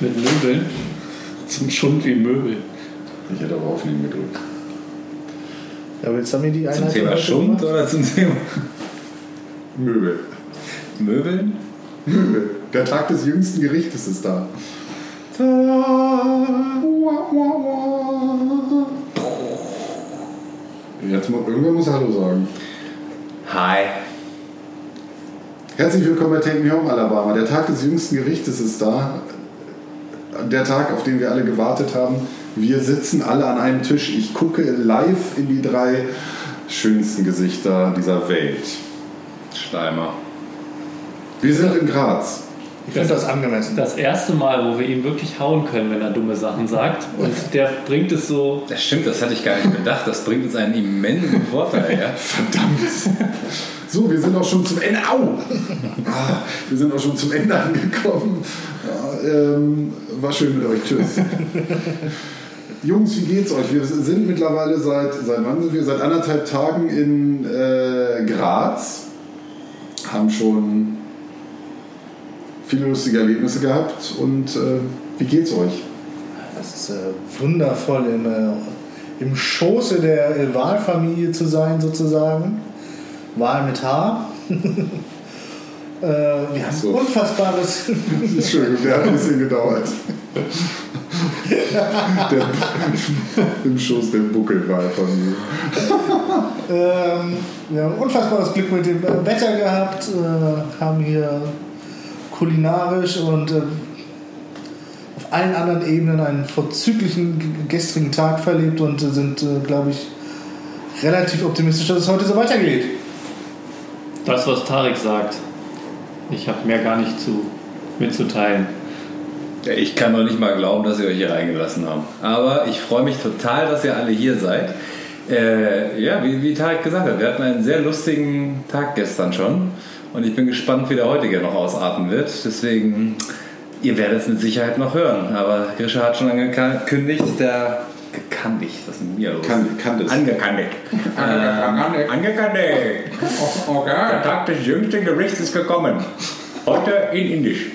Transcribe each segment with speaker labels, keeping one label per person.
Speaker 1: Mit Möbeln? Zum Schund wie Möbel.
Speaker 2: Ich hätte aber aufnehmen gedrückt.
Speaker 3: Ja, aber jetzt haben wir die
Speaker 4: Zum
Speaker 3: Einheit
Speaker 4: Thema
Speaker 3: heute
Speaker 4: Schund
Speaker 3: gemacht.
Speaker 4: oder zum Thema
Speaker 2: Möbel.
Speaker 4: Möbeln?
Speaker 2: Möbel. Der Tag des jüngsten Gerichtes ist da. Jetzt muss, irgendwer muss Hallo sagen.
Speaker 4: Hi.
Speaker 2: Herzlich willkommen bei Take Me Home Alabama. Der Tag des jüngsten Gerichtes ist da. Der Tag, auf den wir alle gewartet haben. Wir sitzen alle an einem Tisch. Ich gucke live in die drei schönsten Gesichter dieser Welt.
Speaker 4: Schleimer.
Speaker 2: Wir sind in Graz.
Speaker 3: Ich finde das angemessen.
Speaker 1: Das erste Mal, wo wir ihn wirklich hauen können, wenn er dumme Sachen sagt. Und der bringt es so.
Speaker 4: Das stimmt, das hatte ich gar nicht bedacht. Das bringt uns einen immensen Vorteil, ja?
Speaker 2: Verdammt. So, wir sind auch schon zum Ende. Au! Ah, wir sind auch schon zum Ende angekommen. Ja, ähm, war schön mit euch. Tschüss. Jungs, wie geht's euch? Wir sind mittlerweile seit, seit wann sind wir? Seit anderthalb Tagen in äh, Graz. Haben schon viele lustige Erlebnisse gehabt. Und äh, wie geht's euch?
Speaker 3: Das ist äh, wundervoll, im, äh, im Schoße der äh, Wahlfamilie zu sein, sozusagen. Wahl mit H. äh, wir haben
Speaker 2: So.
Speaker 3: unfassbares.
Speaker 2: Entschuldigung, der hat ein bisschen gedauert. Der, Im Schoß der Buckelwahlfamilie.
Speaker 3: ähm, wir haben unfassbares Glück mit dem äh, Wetter gehabt, äh, haben hier kulinarisch und äh, auf allen anderen Ebenen einen vorzüglichen gestrigen Tag verlebt und äh, sind, äh, glaube ich, relativ optimistisch, dass es heute so weitergeht.
Speaker 1: Das, was Tarek sagt. Ich habe mehr gar nicht zu mitzuteilen.
Speaker 4: Ja, Ich kann noch nicht mal glauben, dass wir euch hier reingelassen haben. Aber ich freue mich total, dass ihr alle hier seid. Äh, ja, wie, wie Tarek gesagt hat, wir hatten einen sehr lustigen Tag gestern schon. Und ich bin gespannt, wie der heutige noch ausarten wird. Deswegen, ihr werdet es mit Sicherheit noch hören. Aber Grisha hat schon angekündigt, der gekündigt, was ist denn hier los?
Speaker 2: Kann, kann das.
Speaker 4: Angekündigt. Ähm, angekündigt. Der Tag des jüngsten Gerichts ist gekommen. Heute in Indisch.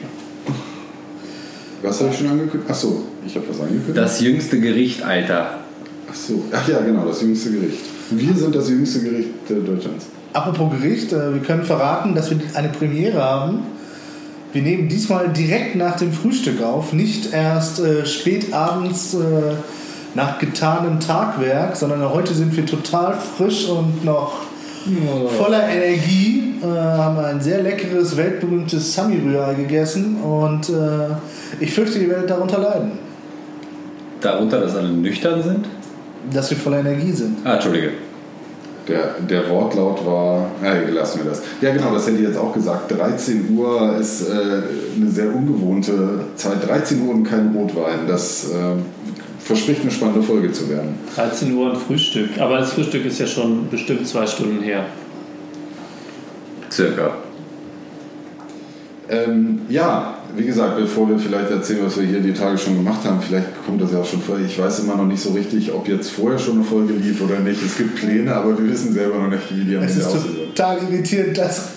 Speaker 2: Was habe ich schon angekündigt? Achso, ich habe was angekündigt.
Speaker 4: Das jüngste Gericht, Alter.
Speaker 2: Achso, ach ja, genau, das jüngste Gericht. Wir sind das jüngste Gericht äh, Deutschlands.
Speaker 3: Apropos Gericht, äh, wir können verraten, dass wir eine Premiere haben. Wir nehmen diesmal direkt nach dem Frühstück auf, nicht erst äh, spät abends äh, nach getanem Tagwerk, sondern heute sind wir total frisch und noch voller Energie. Äh, haben ein sehr leckeres, weltberühmtes Sami-Rührei gegessen und ich fürchte, ihr werdet darunter leiden,
Speaker 4: Darunter, dass alle nüchtern sind?
Speaker 3: dass wir voller Energie sind.
Speaker 4: Ah, Entschuldige.
Speaker 2: Der, der Wortlaut war, ja, lassen wir das. Ja, genau, das hätte ich jetzt auch gesagt. 13 Uhr ist äh, eine sehr ungewohnte Zeit. 13 Uhr und kein Rotwein. Das äh, verspricht eine spannende Folge zu werden.
Speaker 1: 13 Uhr ein Frühstück. Aber das Frühstück ist ja schon bestimmt zwei Stunden her.
Speaker 4: Circa.
Speaker 2: Ähm, ja, wie gesagt, bevor wir vielleicht erzählen, was wir hier die Tage schon gemacht haben, vielleicht kommt das ja auch schon vor. Ich weiß immer noch nicht so richtig, ob jetzt vorher schon eine Folge lief oder nicht. Es gibt Pläne, aber wir wissen selber noch nicht, wie die am
Speaker 3: Es
Speaker 2: Ende
Speaker 3: ist
Speaker 2: aussehen.
Speaker 3: total irritierend, dass,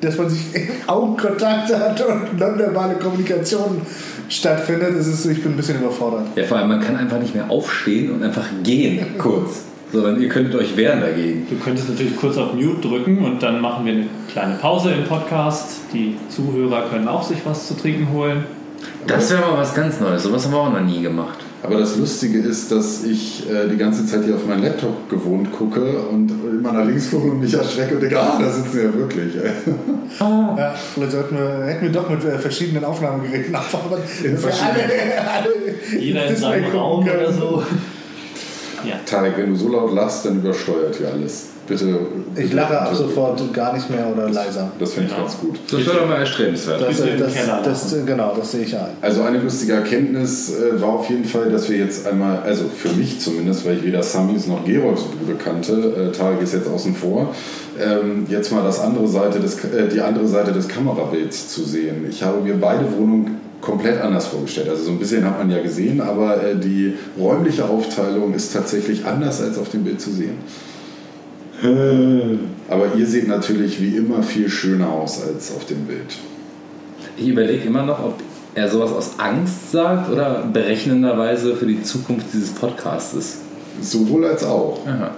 Speaker 3: dass man sich Augenkontakt hat und nonverbale Kommunikation stattfindet. Es ist, ich bin ein bisschen überfordert.
Speaker 4: Ja, vor allem, man kann einfach nicht mehr aufstehen und einfach gehen, kurz. Sondern ihr könntet euch wehren dagegen.
Speaker 1: Du könntest natürlich kurz auf Mute drücken und dann machen wir eine kleine Pause im Podcast. Die Zuhörer können auch sich was zu trinken holen.
Speaker 4: Das wäre mal was ganz Neues. Sowas haben wir auch noch nie gemacht.
Speaker 2: Aber das Lustige ist, dass ich äh, die ganze Zeit hier auf meinen Laptop gewohnt gucke und immer nach links gucke und mich erschrecke und denke, ah, da sitzen sie ja wirklich. Ey.
Speaker 3: Ja, vielleicht sollten wir, hätten wir doch mit äh, verschiedenen Aufnahmegeräten einfach mal für
Speaker 2: verschiedenen-
Speaker 3: alle, alle
Speaker 1: Jeder in seinem Raum
Speaker 3: können.
Speaker 1: oder so. Ja.
Speaker 2: Tarek, wenn du so laut lachst, dann übersteuert hier alles. Bitte.
Speaker 3: Ich
Speaker 2: bitte-
Speaker 3: lache ab sofort gar nicht mehr oder leiser.
Speaker 2: Das finde ich
Speaker 1: Genau.
Speaker 2: ganz gut.
Speaker 4: Das wäre doch mal erstrebenswert.
Speaker 3: Das, das, das, äh, genau, das sehe ich ein.
Speaker 2: Also eine lustige Erkenntnis äh, war auf jeden Fall, dass wir jetzt einmal, also für mich zumindest, weil ich weder Samis noch Gerolfs Bude kannte, äh, Tarek ist jetzt außen vor, ähm, jetzt mal das andere Seite des, äh, die andere Seite des Kamerabilds zu sehen. Ich habe mir beide Wohnungen komplett anders vorgestellt. Also so ein bisschen hat man ja gesehen, aber äh, die räumliche Aufteilung ist tatsächlich anders als auf dem Bild zu sehen. Aber ihr seht natürlich wie immer viel schöner aus als auf dem Bild.
Speaker 4: Ich überlege immer noch, ob er sowas aus Angst sagt oder berechnenderweise für die Zukunft dieses Podcastes?
Speaker 2: Sowohl als auch.
Speaker 4: Aha.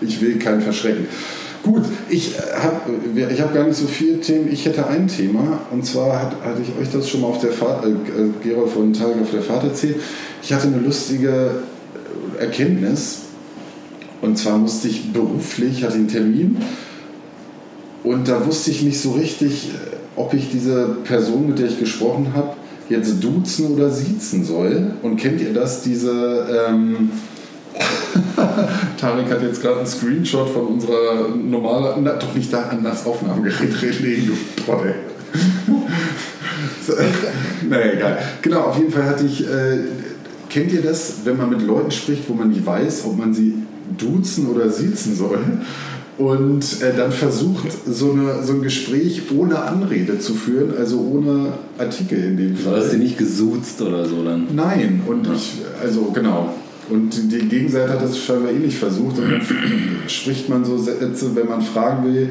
Speaker 2: Ich will keinen verschrecken. Gut, ich habe ich hab gar nicht so viele Themen. Ich hätte ein Thema und zwar hat, hatte ich euch das schon mal auf der Fahrt, äh, Gerolf von Tag auf der Fahrt erzählt. Ich hatte eine lustige Erkenntnis und zwar musste ich beruflich, hatte einen Termin und da wusste ich nicht so richtig, ob ich diese Person, mit der ich gesprochen habe, jetzt duzen oder siezen soll. Und kennt ihr das, diese... Ähm, Tarek hat jetzt gerade einen Screenshot von unserer normalen, na, doch nicht da an das Aufnahmegerät legen, du Trottel. naja, egal. Genau, auf jeden Fall hatte ich, äh, kennt ihr das, wenn man mit Leuten spricht, wo man nicht weiß, ob man sie duzen oder siezen soll? Und äh, dann versucht, so, eine, so ein Gespräch ohne Anrede zu führen, also ohne Artikel in dem
Speaker 4: Du
Speaker 2: Fall.
Speaker 4: hast sie nicht gesuzt oder so dann.
Speaker 2: Nein, und ich, also genau. Und die Gegenseite hat das scheinbar ähnlich versucht. Und dann spricht man so Sätze, wenn man fragen will,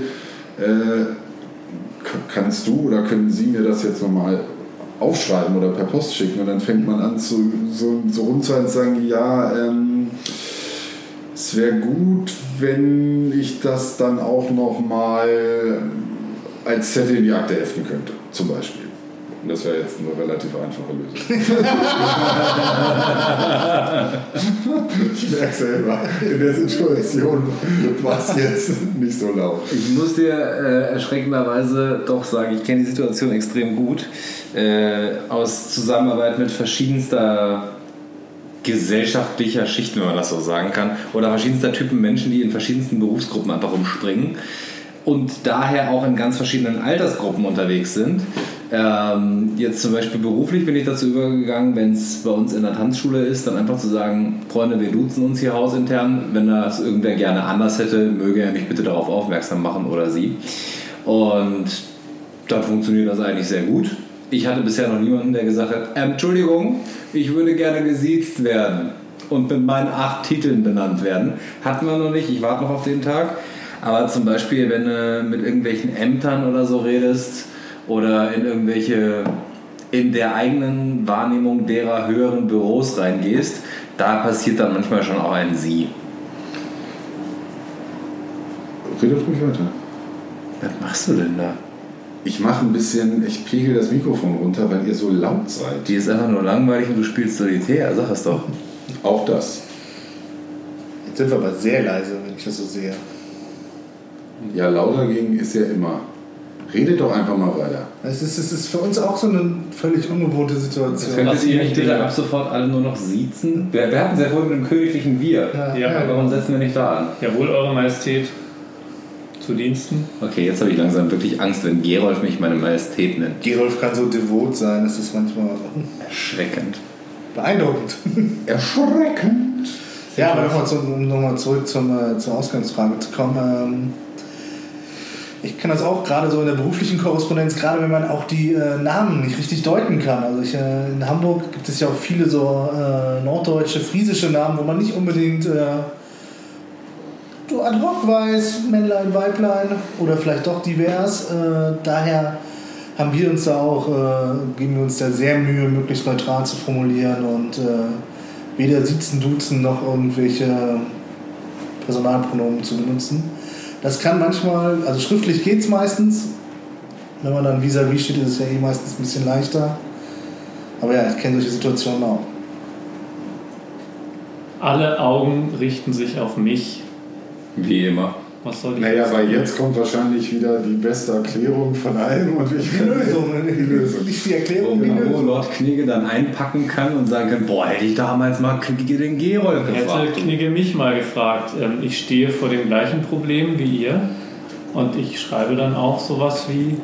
Speaker 2: äh, kannst du oder können Sie mir das jetzt nochmal aufschreiben oder per Post schicken? Und dann fängt man an zu, so, so rumzuhalten und zu sagen, ja, ähm, es wäre gut, wenn ich das dann auch nochmal als Zettel in die Akte heften könnte, zum Beispiel. Das wäre jetzt eine relativ einfache Lösung. ich merke selber, in der Situation war es jetzt nicht so laut.
Speaker 4: Ich muss dir äh, erschreckenderweise doch sagen, ich kenne die Situation extrem gut. Äh, aus Zusammenarbeit mit verschiedenster gesellschaftlicher Schichten, wenn man das so sagen kann, oder verschiedenster Typen Menschen, die in verschiedensten Berufsgruppen einfach rumspringen und daher auch in ganz verschiedenen Altersgruppen unterwegs sind. Ähm, jetzt zum Beispiel beruflich bin ich dazu übergegangen, wenn es bei uns in der Tanzschule ist, dann einfach zu sagen, Freunde, wir duzen uns hier hausintern. Wenn das irgendwer gerne anders hätte, möge er mich bitte darauf aufmerksam machen oder sie. Und dann funktioniert das eigentlich sehr gut. Ich hatte bisher noch niemanden, der gesagt hat, ähm, Entschuldigung, ich würde gerne gesiezt werden und mit meinen acht Titeln benannt werden. Hatten wir noch nicht, ich warte noch auf den Tag. Aber zum Beispiel, wenn du mit irgendwelchen Ämtern oder so redest oder in irgendwelche, in der eigenen Wahrnehmung derer höheren Büros reingehst, da passiert dann manchmal schon auch ein Sie.
Speaker 2: Redet ruhig weiter.
Speaker 4: Was machst du denn da?
Speaker 2: Ich mache ein bisschen, ich pegel das Mikrofon runter, weil ihr so laut seid.
Speaker 4: Die ist einfach nur langweilig und du spielst Solitär, sag es doch.
Speaker 2: Auch das.
Speaker 3: Jetzt sind wir aber sehr leise, wenn ich das so sehe.
Speaker 2: Ja, lauter gegen ist ja immer. Redet doch einfach mal weiter.
Speaker 3: Es ist, es ist für uns auch so eine völlig ungewohnte Situation.
Speaker 4: Könntet ihr nicht bitte ab sofort alle nur noch siezen? Wir, wir hatten ja vorhin mit dem königlichen Wir.
Speaker 3: Ja,
Speaker 1: Ja,
Speaker 4: Warum setzen wir nicht da an?
Speaker 1: Jawohl, Eure Majestät. Zu Diensten.
Speaker 4: Okay, jetzt habe ich langsam wirklich Angst, wenn Gerolf mich meine Majestät nennt.
Speaker 3: Gerolf kann so devot sein, das ist manchmal
Speaker 4: Erschreckend.
Speaker 3: beeindruckend.
Speaker 2: Erschreckend.
Speaker 3: Ja, aber um nochmal zurück zum, äh, zur Ausgangsfrage zu kommen. Ähm, ich kann das auch gerade so in der beruflichen Korrespondenz, gerade wenn man auch die äh, Namen nicht richtig deuten kann. Also ich, äh, in Hamburg gibt es ja auch viele so äh, norddeutsche, friesische Namen, wo man nicht unbedingt äh, so ad hoc weiß, Männlein, Weiblein oder vielleicht doch divers. Äh, daher haben wir uns da auch, äh, geben wir uns da sehr Mühe, möglichst neutral zu formulieren und äh, weder Siezen, Duzen noch irgendwelche Personalpronomen zu benutzen. Das kann manchmal, also schriftlich geht es meistens. Wenn man dann vis-à-vis steht, ist es ja eh meistens ein bisschen leichter. Aber ja, ich kenne solche Situationen auch.
Speaker 1: Alle Augen richten sich auf mich.
Speaker 4: Wie immer.
Speaker 1: Was soll ich
Speaker 2: Naja,
Speaker 1: jetzt
Speaker 2: weil jetzt kommt wahrscheinlich wieder die beste Erklärung von allem und ich
Speaker 3: Die Lösung,
Speaker 2: Die Lösung.
Speaker 3: nicht die Erklärung, die
Speaker 4: Wo
Speaker 3: Lösung.
Speaker 4: Lord Knigge dann einpacken kann und sagen kann, boah, hätte ich damals mal Knigge den
Speaker 1: Hätte
Speaker 4: gefragt.
Speaker 1: Knigge mich mal gefragt. Ähm, Ich stehe vor dem gleichen Problem wie ihr und ich schreibe dann auch sowas wie,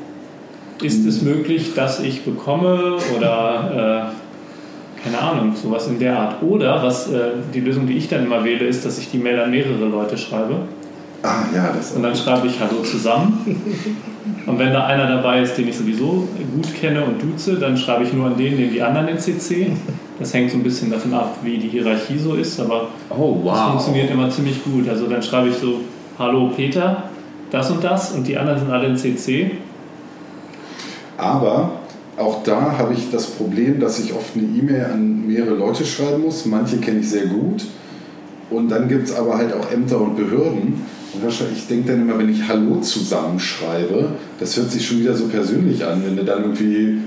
Speaker 1: ist es möglich, dass ich bekomme oder äh, keine Ahnung, sowas in der Art. Oder was äh, die Lösung, die ich dann immer wähle, ist, dass ich die Mail an mehrere Leute schreibe
Speaker 2: Ah ja, das
Speaker 1: und dann schreibe ich Hallo zusammen. Und wenn da einer dabei ist, den ich sowieso gut kenne und duze, dann schreibe ich nur an den, den die anderen in CC. Das hängt so ein bisschen davon ab, wie die Hierarchie so ist, aber
Speaker 4: Oh,
Speaker 1: das
Speaker 4: wow.
Speaker 1: funktioniert immer ziemlich gut. Also dann schreibe ich so, hallo Peter, das und das und die anderen sind alle in CC.
Speaker 2: Aber auch da habe ich das Problem, dass ich oft eine E-Mail an mehrere Leute schreiben muss. Manche kenne ich sehr gut. Und dann gibt es aber halt auch Ämter und Behörden. Ich denke dann immer, wenn ich Hallo zusammenschreibe, das hört sich schon wieder so persönlich an, wenn du dann irgendwie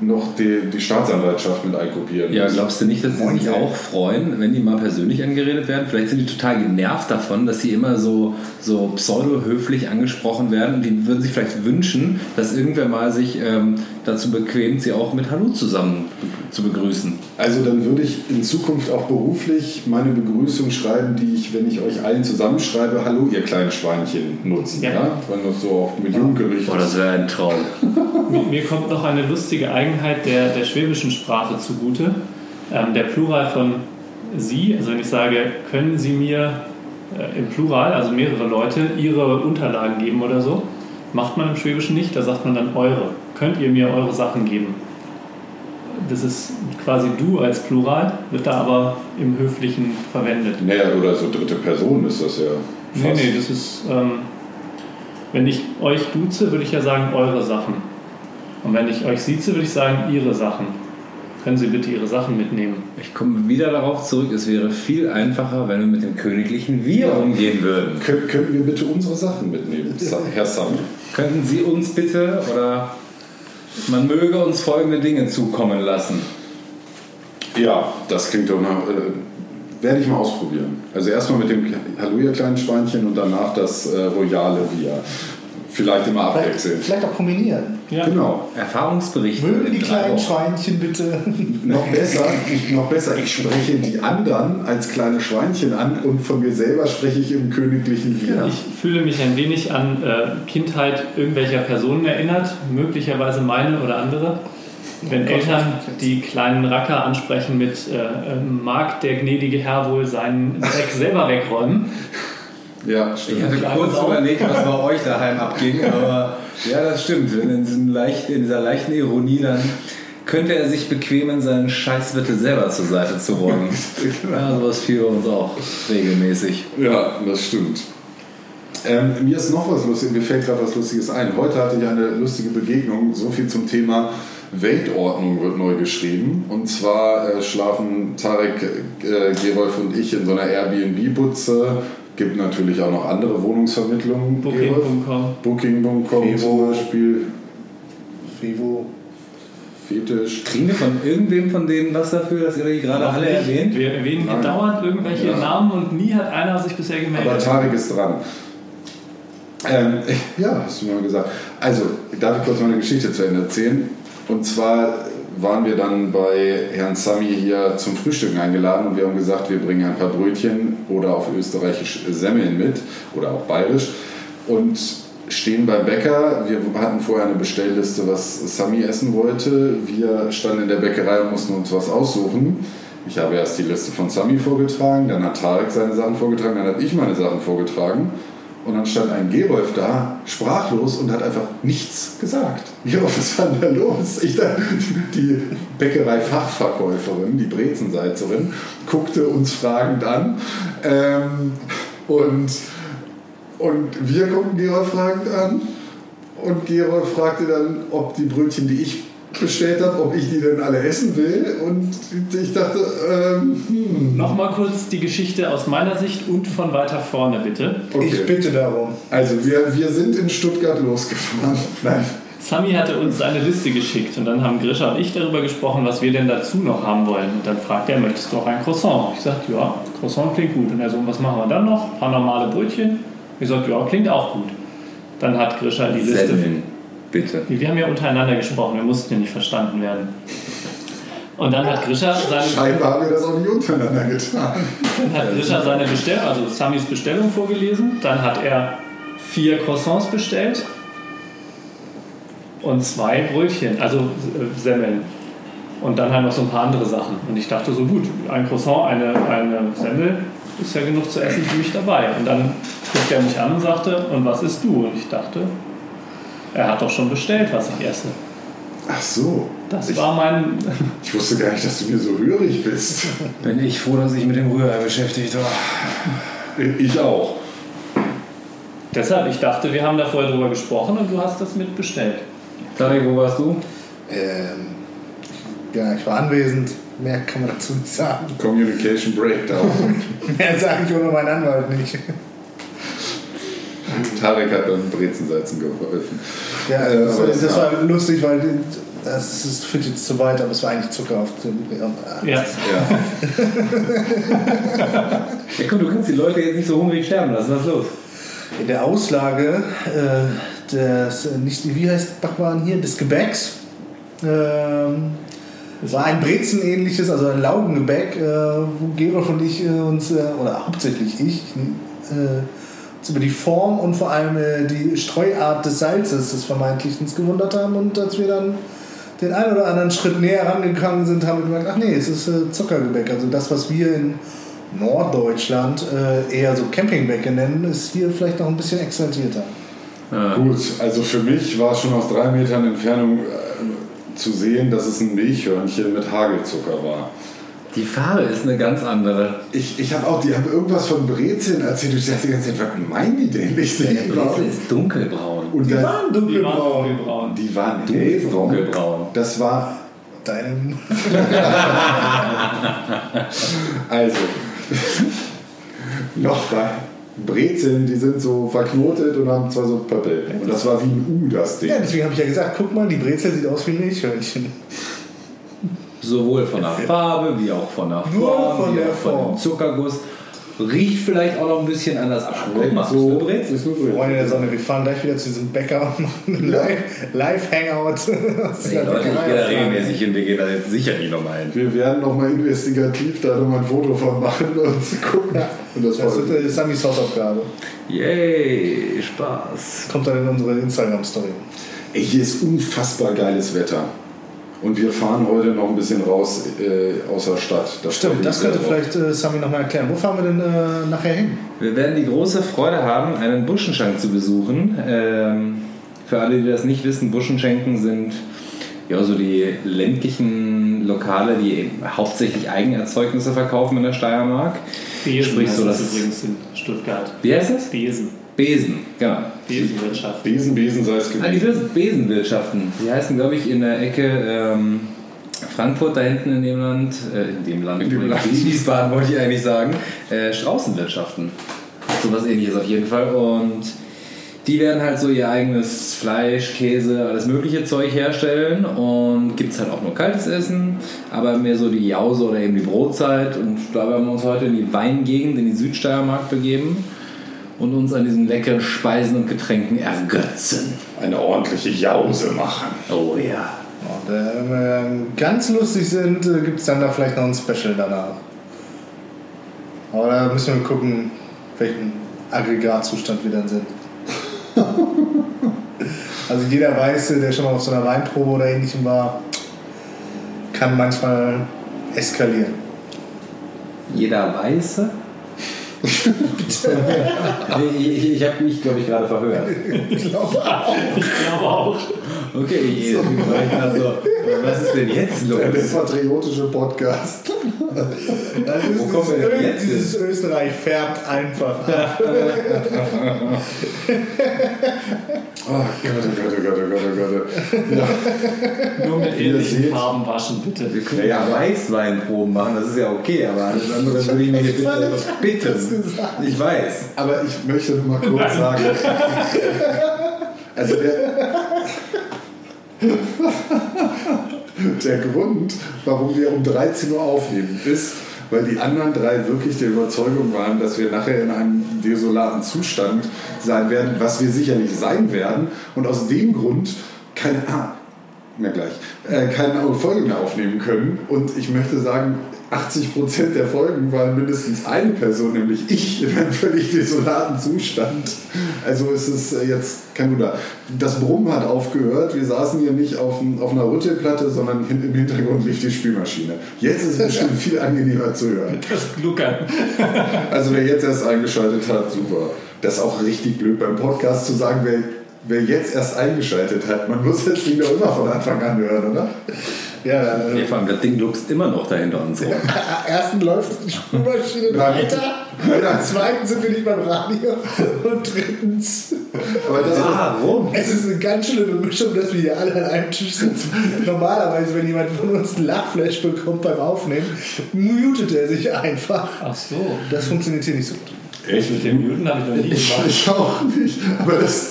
Speaker 2: noch die, die Staatsanwaltschaft mit einkopieren
Speaker 4: Ja, glaubst du nicht, dass sie sich auch freuen, wenn die mal persönlich angeredet werden? Vielleicht sind die total genervt davon, dass sie immer so, so pseudo-höflich angesprochen werden die würden sich vielleicht wünschen, dass irgendwer mal sich ähm, dazu bequemt, sie auch mit Hallo zusammen zu begrüßen.
Speaker 2: Also dann würde ich in Zukunft auch beruflich meine Begrüßung schreiben, die ich, wenn ich euch allen zusammenschreibe, Hallo ihr kleinen Schweinchen nutzen. Ja.
Speaker 1: Ja.
Speaker 2: Wenn das so auch mit Jugendgericht
Speaker 4: Boah, das wäre ein Traum.
Speaker 1: Mir, mir kommt noch eine lustige Eigenheit der, der schwäbischen Sprache zugute. Ähm, der Plural von Sie, also wenn ich sage, können Sie mir äh, im Plural, also mehrere Leute, Ihre Unterlagen geben oder so, macht man im Schwäbischen nicht, da sagt man dann eure. Könnt ihr mir eure Sachen geben? Das ist quasi du als Plural, wird da aber im Höflichen verwendet.
Speaker 2: Naja, oder so dritte Person ist das ja.
Speaker 1: Nee,
Speaker 2: fast.
Speaker 1: nee, das ist, ähm, wenn ich euch duze, würde ich ja sagen eure Sachen. Und wenn ich euch sieze, würde ich sagen ihre Sachen. Können Sie bitte Ihre Sachen mitnehmen?
Speaker 4: Ich komme wieder darauf zurück, es wäre viel einfacher, wenn wir mit dem königlichen Wir umgehen würden.
Speaker 2: Kön können wir bitte unsere Sachen mitnehmen, Herr Sam?
Speaker 4: Könnten Sie uns bitte oder man möge uns folgende Dinge zukommen lassen.
Speaker 2: Ja, das klingt doch nach. Äh, werde ich mal ausprobieren. Also erstmal mit dem Hallo ihr kleinen Schweinchen und danach das äh, royale Wir. Vielleicht immer
Speaker 3: Vielleicht,
Speaker 2: abwechselnd.
Speaker 3: vielleicht auch kombinieren.
Speaker 1: Ja.
Speaker 2: Genau.
Speaker 4: Erfahrungsberichte.
Speaker 3: Mögen die kleinen. Schweinchen bitte.
Speaker 2: Noch besser, ich, noch besser, ich spreche die anderen als kleine Schweinchen an und von mir selber spreche ich im königlichen Wir.
Speaker 1: Ich fühle mich ein wenig an äh, Kindheit irgendwelcher Personen erinnert, möglicherweise meine oder andere. Wenn Eltern die kleinen Racker ansprechen mit äh, äh, mag der gnädige Herr wohl seinen Dreck selber wegräumen.
Speaker 2: Ja,
Speaker 4: Ich
Speaker 2: stimmt.
Speaker 4: hatte
Speaker 1: Kleine
Speaker 4: kurz überlegt, was bei euch daheim abging, aber ja, das stimmt. In, diesem leicht, in dieser leichten Ironie dann könnte er sich bequemen, seinen Scheißwitte selber zur Seite zu räumen. Ja, sowas fiel bei uns auch regelmäßig.
Speaker 2: Ja, das stimmt. Ähm, mir ist noch was Lustiges, mir fällt gerade was Lustiges ein. Heute hatte ich eine lustige Begegnung, so viel zum Thema Weltordnung wird neu geschrieben. Und zwar äh, schlafen Tarek, äh, Gerolf und ich in so einer Airbnb-Butze. Gibt natürlich auch noch andere Wohnungsvermittlungen.
Speaker 1: Booking.com.
Speaker 2: Booking.com zum. Beispiel.
Speaker 3: Fevo.
Speaker 2: Fetisch.
Speaker 4: Kriegen wir von irgendwem von denen was dafür, dass ihr die gerade alle erwähnt?
Speaker 1: Wir erwähnen
Speaker 2: Nein.
Speaker 1: dauernd irgendwelche
Speaker 2: Ja.
Speaker 1: Namen und nie hat einer sich bisher gemeldet.
Speaker 2: Aber Tarek ist dran. Ähm, ja, hast du mal gesagt. Also, darf ich kurz meine Geschichte zu Ende erzählen? Und zwar waren wir dann bei Herrn Sami hier zum Frühstücken eingeladen und wir haben gesagt, wir bringen ein paar Brötchen oder auf Österreichisch Semmeln mit oder auch bayerisch und stehen beim Bäcker. Wir hatten vorher eine Bestellliste, was Sami essen wollte. Wir standen in der Bäckerei und mussten uns was aussuchen. Ich habe erst die Liste von Sami vorgetragen, dann hat Tarek seine Sachen vorgetragen, dann habe ich meine Sachen vorgetragen. Und dann stand ein Gerolf da, sprachlos und hat einfach nichts gesagt. Gerolf, was war denn da los? Ich da, die Bäckerei-Fachverkäuferin, die Brezensalzerin, guckte uns fragend an. Ähm, und, und wir guckten Gerolf fragend an. Und Gerolf fragte dann, ob die Brötchen, die ich bestellt habe, ob ich die denn alle essen will. Und ich dachte, ähm, hm,
Speaker 1: Nochmal kurz die Geschichte aus meiner Sicht und von weiter vorne, bitte.
Speaker 2: okay.
Speaker 3: Ich bitte darum.
Speaker 2: Also wir, wir sind in Stuttgart losgefahren. Nein.
Speaker 1: Sami hatte uns eine Liste geschickt und dann haben Grisha und ich darüber gesprochen, was wir denn dazu noch haben wollen. Und dann fragt er, möchtest du auch ein Croissant? Ich sagte, ja, Croissant klingt gut. Und er so, was machen wir dann noch? Ein paar normale Brötchen? Ich sagte, ja, klingt auch gut. Dann hat Grisha die Liste.
Speaker 4: Semmeln, bitte.
Speaker 1: Wir haben ja untereinander gesprochen, wir mussten ja nicht verstanden werden. Und dann hat Grisha seine,
Speaker 2: Scheinbar haben wir das auch nicht untereinander getan.
Speaker 1: dann hat Grisha seine Bestellung, also Samis Bestellung vorgelesen. Dann hat er vier Croissants bestellt und zwei Brötchen, also äh, Semmeln. Und dann halt noch so ein paar andere Sachen. Und ich dachte so, gut, ein Croissant, eine, eine Semmel ist ja genug zu essen, bin ich dabei. Und dann guckte er mich an und sagte, und was isst du? Und ich dachte, er hat doch schon bestellt, was ich esse.
Speaker 2: Ach so.
Speaker 1: Das
Speaker 2: ich,
Speaker 1: war mein.
Speaker 2: ich wusste gar nicht, dass du mir so hörig bist.
Speaker 4: Bin ich froh, dass ich mit dem Rührei beschäftigt war.
Speaker 2: Ich auch.
Speaker 1: Deshalb, ich dachte, wir haben da vorher drüber gesprochen und du hast das mit bestellt.
Speaker 4: Tarek, wo warst du?
Speaker 3: Ähm, ja, ich war anwesend. Mehr kann man dazu nicht sagen.
Speaker 2: Communication Breakdown.
Speaker 3: Mehr sage ich ohne meinen Anwalt nicht.
Speaker 2: Tarek hat beim Brezensalzen geholfen.
Speaker 3: Ja,
Speaker 2: Äh,
Speaker 3: das,
Speaker 2: aber
Speaker 3: das
Speaker 2: das-
Speaker 3: war lustig, weil das ist, führt jetzt zu weit, aber es war eigentlich Zucker auf dem.
Speaker 1: Ja.
Speaker 2: Ja.
Speaker 4: Ja, komm, du kannst die Leute jetzt nicht so hungrig sterben lassen. Was ist los?
Speaker 3: In der Auslage äh, des, äh, nicht, wie heißt Backwaren hier, des Gebäcks, ähm, war ein Brezenähnliches, also ein Laugengebäck, äh, wo Gerolf und ich äh, uns, äh, oder hauptsächlich ich, äh, über die Form und vor allem äh, die Streuart des Salzes des Vermeintlichen gewundert haben und als wir dann den einen oder anderen Schritt näher rangegangen sind, haben wir gemerkt, ach nee, es ist äh, Zuckergebäck. Also das, was wir in Norddeutschland äh, eher so Campingbäcke nennen, ist hier vielleicht noch ein bisschen exaltierter.
Speaker 2: Gut, also für mich war schon aus drei Metern Entfernung äh, zu sehen, dass es ein Milchhörnchen mit Hagelzucker war.
Speaker 4: Die Farbe ist eine ganz andere.
Speaker 2: Ich, ich habe auch, die haben irgendwas von Brezeln erzählt. Ich dachte die ganze Zeit, was meinen die denn? Ich sehe
Speaker 4: Der Brezel ist dunkelbraun.
Speaker 2: Und
Speaker 3: Die
Speaker 2: das,
Speaker 3: waren
Speaker 1: Die waren
Speaker 3: dunkelbraun.
Speaker 1: dunkelbraun.
Speaker 2: die waren
Speaker 4: Dunkel-
Speaker 2: hellbraun.
Speaker 4: dunkelbraun.
Speaker 2: Das war
Speaker 3: Deinem
Speaker 2: also noch bei Brezeln, die sind so verknotet und haben zwar so Pöppel. Und das war wie ein U, das Ding.
Speaker 3: ja, deswegen habe ich ja gesagt, guck mal, die Brezel sieht aus wie ein Milchhörnchen.
Speaker 4: Sowohl von der Farbe wie auch von der
Speaker 3: Nur
Speaker 4: Form,
Speaker 3: von
Speaker 4: wie
Speaker 3: der
Speaker 4: auch von
Speaker 3: Form.
Speaker 4: dem Zuckerguss. Riecht vielleicht auch noch ein bisschen anders. Aber guck mal,
Speaker 2: so,
Speaker 4: ist Brezel.
Speaker 2: ist nur.
Speaker 3: Freunde der Sonne, wir fahren gleich wieder zu diesem Bäcker und machen einen Live- Live-Hangout. aus
Speaker 4: Nee,
Speaker 3: dieser
Speaker 4: Leute, ich gehe da regelmäßig hin, wir gehen da jetzt sicher nicht nochmal hin.
Speaker 2: Wir werden nochmal investigativ da nochmal ein Foto von machen und gucken.
Speaker 3: Ja.
Speaker 2: Und das,
Speaker 3: Das
Speaker 2: war
Speaker 3: wird äh, Samis Hausaufgabe.
Speaker 4: Yay, Spaß.
Speaker 3: Kommt dann in unsere Instagram-Story.
Speaker 2: Ey, hier ist unfassbar geiles Wetter. Und wir fahren heute noch ein bisschen raus äh, aus der Stadt. Da freue ich
Speaker 3: Stimmt, das könnte vielleicht äh, Sami nochmal erklären. Wo fahren wir denn äh, nachher hin?
Speaker 4: Wir werden die große Freude haben, einen Buschenschank zu besuchen. Ähm, für alle, die das nicht wissen, Buschenschenken sind ja so die ländlichen Lokale, die eben hauptsächlich Eigenerzeugnisse verkaufen in der Steiermark.
Speaker 1: Besen
Speaker 4: Sprich so,
Speaker 1: das übrigens in Stuttgart.
Speaker 4: Wie heißt das?
Speaker 1: Besen.
Speaker 4: Besen, genau.
Speaker 1: Besenwirtschaft.
Speaker 2: Besen, Besen sei es
Speaker 4: Ah, die
Speaker 2: gewesen.
Speaker 4: Besenwirtschaften. Die heißen, glaube ich, in der Ecke ähm, Frankfurt, da hinten in dem Land, äh, in dem Land,
Speaker 2: In dem Land.
Speaker 4: Wiesbaden wollte ich eigentlich sagen, äh, Straußenwirtschaften. Sowas ähnliches auf jeden Fall. Und die werden halt so ihr eigenes Fleisch, Käse, alles mögliche Zeug herstellen. Und gibt es halt auch nur kaltes Essen, aber mehr so die Jause oder eben die Brotzeit. Und da werden wir uns heute in die Weingegend, in die Südsteiermark begeben und uns an diesen leckeren Speisen und Getränken ergötzen.
Speaker 2: Eine ordentliche Jause machen.
Speaker 4: Oh ja.
Speaker 3: Und äh, wenn wir ganz lustig sind, äh, gibt es dann da vielleicht noch ein Special danach. Aber da müssen wir gucken, welchen Aggregatzustand wir dann sind. also jeder weiß, der schon mal auf so einer Weinprobe oder ähnlichem war, kann manchmal eskalieren.
Speaker 4: Jeder Weiße? Ich ich, habe mich, glaube ich, gerade verhört.
Speaker 3: Ich glaube auch.
Speaker 1: Ich glaube auch.
Speaker 4: Okay, so, was ist denn jetzt
Speaker 2: Der
Speaker 4: los?
Speaker 2: patriotische Podcast.
Speaker 3: Das ist
Speaker 4: Wo kommen wir denn
Speaker 3: dieses,
Speaker 4: jetzt
Speaker 3: dieses Österreich färbt einfach ab.
Speaker 2: Oh Gott, oh Gott, oh Gott, oh Gott, oh Gott. Ja,
Speaker 1: Nur mit ähnlichen. Farben waschen, bitte.
Speaker 4: Wir können ja Weißweinproben machen, das ist ja okay, aber alles andere würde ich mir hier bitte bitten. Ich weiß.
Speaker 2: aber ich möchte nur mal kurz sagen. Also der, der Grund, warum wir um 13 Uhr aufnehmen, ist, weil die anderen drei wirklich der Überzeugung waren, dass wir nachher in einem desolaten Zustand sein werden, was wir sicherlich sein werden. Und aus dem Grund keine, ah, na gleich, äh, keine Folge mehr aufnehmen können. Und ich möchte sagen, 80% der Folgen waren mindestens eine Person, nämlich ich, in einem völlig desolaten Zustand. Also es ist äh, jetzt kein Wunder. Das Brummen hat aufgehört. Wir saßen hier nicht auf, auf einer Rüttelplatte, sondern im Hintergrund lief die Spülmaschine. Jetzt ist es bestimmt viel angenehmer zu hören.
Speaker 1: Das Gluckern.
Speaker 2: Also wer jetzt erst eingeschaltet hat, super. Das ist auch richtig blöd beim Podcast zu sagen, wer, wer jetzt erst eingeschaltet hat. Man muss das Ding doch immer von Anfang an hören, oder?
Speaker 3: Ja,
Speaker 4: Ja, vor allem, das Ding luchst immer noch dahinter uns rum.
Speaker 3: erstens läuft die Spülmaschine weiter. Zweitens sind wir nicht beim Radio. Und drittens
Speaker 2: Aber das
Speaker 4: Warum?
Speaker 3: Es ist eine ganz schlimme Mischung, dass wir hier alle an einem Tisch sitzen. Normalerweise, wenn jemand von uns ein Lachflash bekommt beim Aufnehmen, mutet er sich einfach.
Speaker 1: Ach so.
Speaker 3: Das funktioniert hier nicht so gut.
Speaker 1: Echt? Mit dem Newton habe ich noch nie
Speaker 2: ich,
Speaker 1: gemacht.
Speaker 2: ich auch nicht. Aber das.